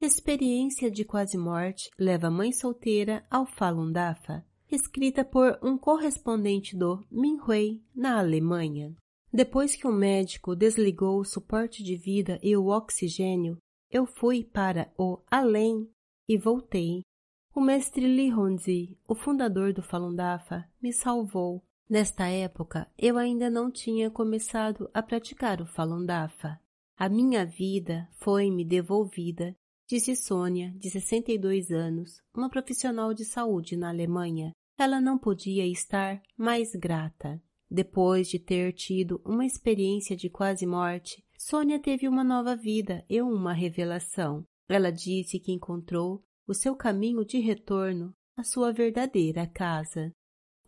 Experiência de quase morte leva mãe solteira ao Falun Dafa, escrita por um correspondente do Minhui na Alemanha. Depois que o médico desligou o suporte de vida e o oxigênio, eu fui para o além e voltei. O mestre Li Hongzhi, o fundador do Falun Dafa, me salvou. Nesta época, eu ainda não tinha começado a praticar o Falun Dafa. A minha vida foi-me devolvida disse Sônia, de 62 anos, uma profissional de saúde na Alemanha. Ela não podia estar mais grata. Depois de ter tido uma experiência de quase morte, Sônia teve uma nova vida e uma revelação. Ela disse que encontrou o seu caminho de retorno à sua verdadeira casa.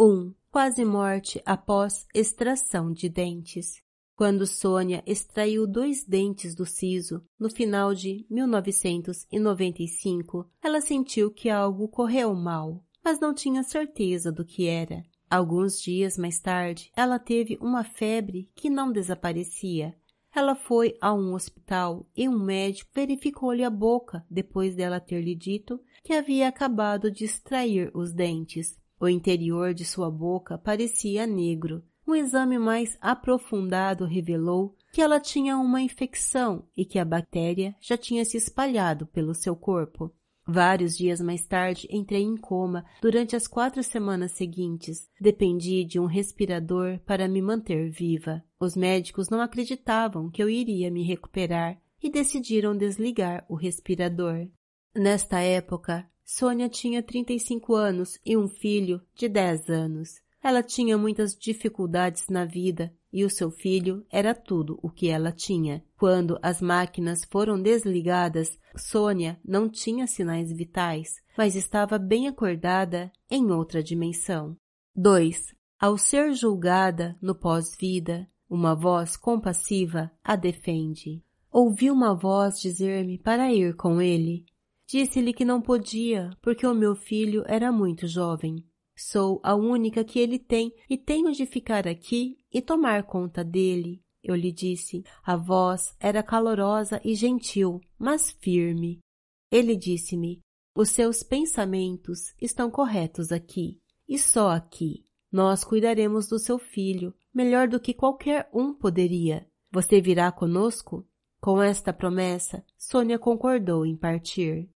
1. Um, quase morte após extração de dentes. Quando Sônia extraiu dois dentes do siso no final de 1995, ela sentiu que algo correu mal, mas não tinha certeza do que era. Alguns dias mais tarde, ela teve uma febre que não desaparecia. Ela foi a um hospital e um médico verificou-lhe a boca depois dela ter lhe dito que havia acabado de extrair os dentes. O interior de sua boca parecia negro, um exame mais aprofundado revelou que ela tinha uma infecção e que a bactéria já tinha se espalhado pelo seu corpo. Vários dias mais tarde entrei em coma durante as quatro semanas seguintes. Dependi de um respirador para me manter viva. Os médicos não acreditavam que eu iria me recuperar e decidiram desligar o respirador. Nesta época, Sônia tinha 35 anos e um filho de 10 anos. Ela tinha muitas dificuldades na vida e o seu filho era tudo o que ela tinha. Quando as máquinas foram desligadas, Sônia não tinha sinais vitais, mas estava bem acordada em outra dimensão. 2. Ao ser julgada no pós-vida, uma voz compassiva a defende. Ouvi uma voz dizer-me para ir com ele. Disse-lhe que não podia, porque o meu filho era muito jovem. Sou a única que ele tem e tenho de ficar aqui e tomar conta dele. Eu lhe disse. A voz era calorosa e gentil, mas firme. Ele disse-me: Os seus pensamentos estão corretos aqui, e só aqui. Nós cuidaremos do seu filho, melhor do que qualquer um poderia. Você virá conosco? Com esta promessa, Sônia concordou em partir.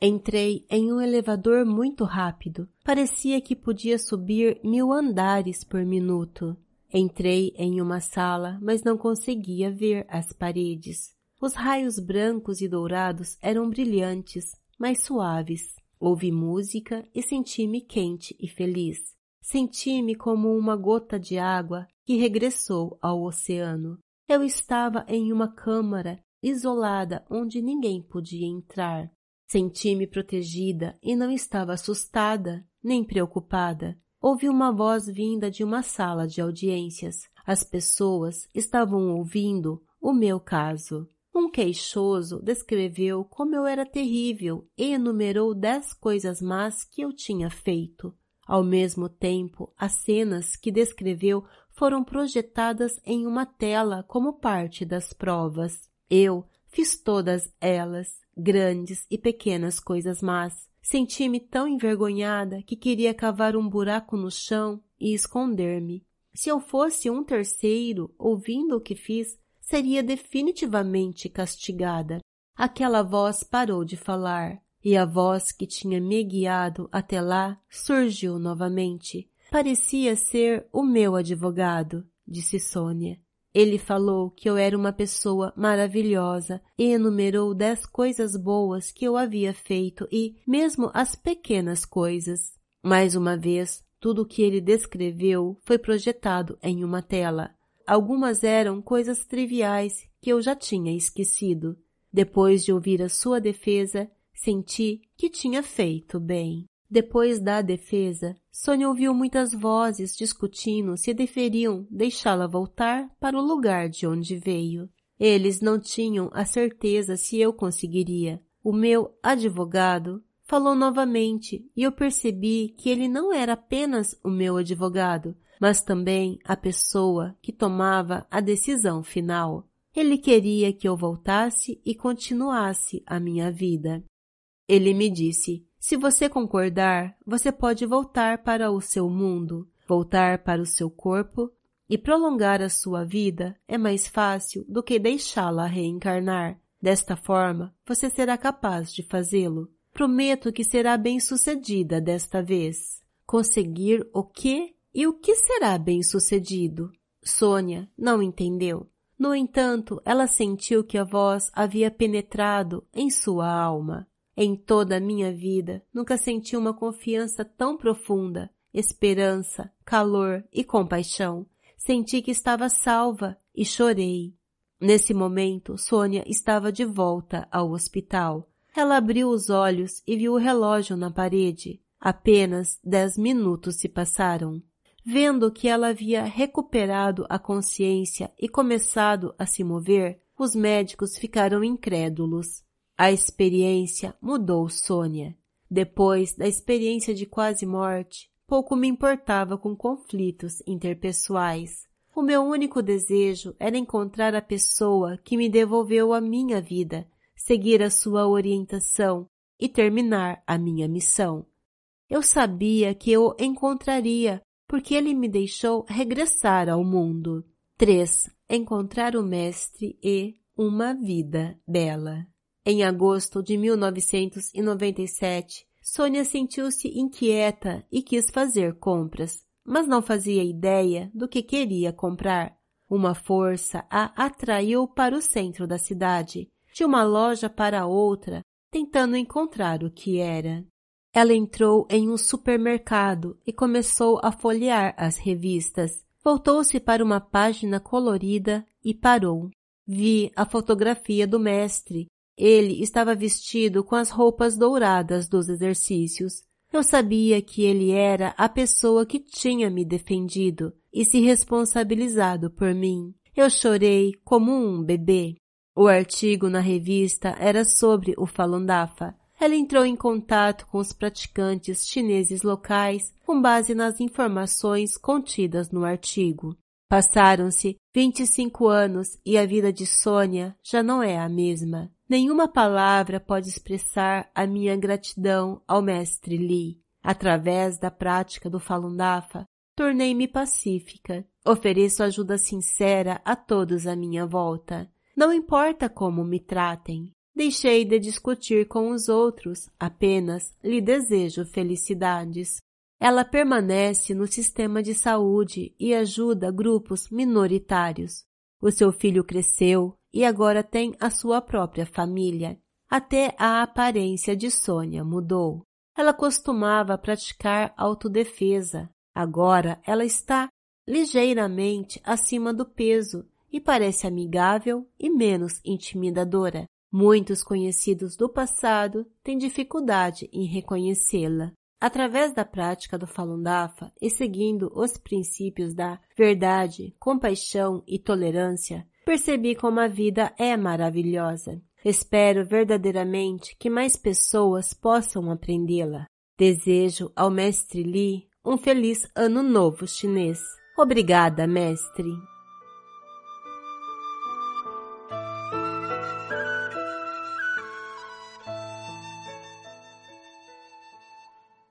Entrei em um elevador muito rápido. Parecia que podia subir mil andares por minuto. Entrei em uma sala, mas não conseguia ver as paredes. Os raios brancos e dourados eram brilhantes, mas suaves. Ouvi música e senti-me quente e feliz. Senti-me como uma gota de água que regressou ao oceano. Eu estava em uma câmara isolada onde ninguém podia entrar. Senti-me protegida e não estava assustada nem preocupada. Ouvi uma voz vinda de uma sala de audiências. As pessoas estavam ouvindo o meu caso. Um queixoso descreveu como eu era terrível e enumerou dez coisas más que eu tinha feito. Ao mesmo tempo, as cenas que descreveu foram projetadas em uma tela como parte das provas. Eu fiz todas elas grandes e pequenas coisas más. Senti-me tão envergonhada que queria cavar um buraco no chão e esconder-me. Se eu fosse um terceiro, ouvindo o que fiz, seria definitivamente castigada. Aquela voz parou de falar, e a voz que tinha me guiado até lá surgiu novamente. Parecia ser o meu advogado, disse Sônia. Ele falou que eu era uma pessoa maravilhosa e enumerou dez coisas boas que eu havia feito e, mesmo as pequenas coisas. Mais uma vez, tudo o que ele descreveu foi projetado em uma tela. Algumas eram coisas triviais que eu já tinha esquecido. Depois de ouvir a sua defesa, senti que tinha feito bem. Depois da defesa, Sônia ouviu muitas vozes discutindo se deveriam deixá-la voltar para o lugar de onde veio. Eles não tinham a certeza se eu conseguiria. O meu advogado falou novamente e eu percebi que ele não era apenas o meu advogado, mas também a pessoa que tomava a decisão final. Ele queria que eu voltasse e continuasse a minha vida. Ele me disse: se você concordar, você pode voltar para o seu mundo, voltar para o seu corpo e prolongar a sua vida é mais fácil do que deixá-la reencarnar. Desta forma, você será capaz de fazê-lo. Prometo que será bem-sucedida desta vez. Conseguir o que e o que será bem-sucedido? Sônia não entendeu. No entanto, ela sentiu que a voz havia penetrado em sua alma. Em toda a minha vida, nunca senti uma confiança tão profunda, esperança, calor e compaixão. Senti que estava salva e chorei. Nesse momento, Sônia estava de volta ao hospital. Ela abriu os olhos e viu o relógio na parede. Apenas dez minutos se passaram. Vendo que ela havia recuperado a consciência e começado a se mover, os médicos ficaram incrédulos. A experiência mudou Sônia. Depois da experiência de quase morte, pouco me importava com conflitos interpessoais. O meu único desejo era encontrar a pessoa que me devolveu a minha vida, seguir a sua orientação e terminar a minha missão. Eu sabia que eu encontraria, porque ele me deixou regressar ao mundo. 3. Encontrar o Mestre e uma vida bela. Em agosto de 1997, Sônia sentiu-se inquieta e quis fazer compras, mas não fazia ideia do que queria comprar. Uma força a atraiu para o centro da cidade, de uma loja para outra, tentando encontrar o que era. Ela entrou em um supermercado e começou a folhear as revistas. Voltou-se para uma página colorida e parou. Vi a fotografia do mestre ele estava vestido com as roupas douradas dos exercícios. Eu sabia que ele era a pessoa que tinha me defendido e se responsabilizado por mim. Eu chorei como um bebê. O artigo na revista era sobre o Falun Dafa. Ela entrou em contato com os praticantes chineses locais com base nas informações contidas no artigo. Passaram-se 25 anos e a vida de Sônia já não é a mesma. Nenhuma palavra pode expressar a minha gratidão ao mestre Li. Através da prática do Falun Dafa, tornei-me pacífica. Ofereço ajuda sincera a todos à minha volta. Não importa como me tratem. Deixei de discutir com os outros, apenas lhe desejo felicidades. Ela permanece no sistema de saúde e ajuda grupos minoritários. O seu filho cresceu e agora tem a sua própria família. Até a aparência de Sônia mudou. Ela costumava praticar autodefesa. Agora ela está ligeiramente acima do peso e parece amigável e menos intimidadora. Muitos conhecidos do passado têm dificuldade em reconhecê-la. Através da prática do Falun Dafa e seguindo os princípios da verdade, compaixão e tolerância, percebi como a vida é maravilhosa. Espero verdadeiramente que mais pessoas possam aprendê-la. Desejo ao mestre Li um feliz ano novo chinês. Obrigada, mestre.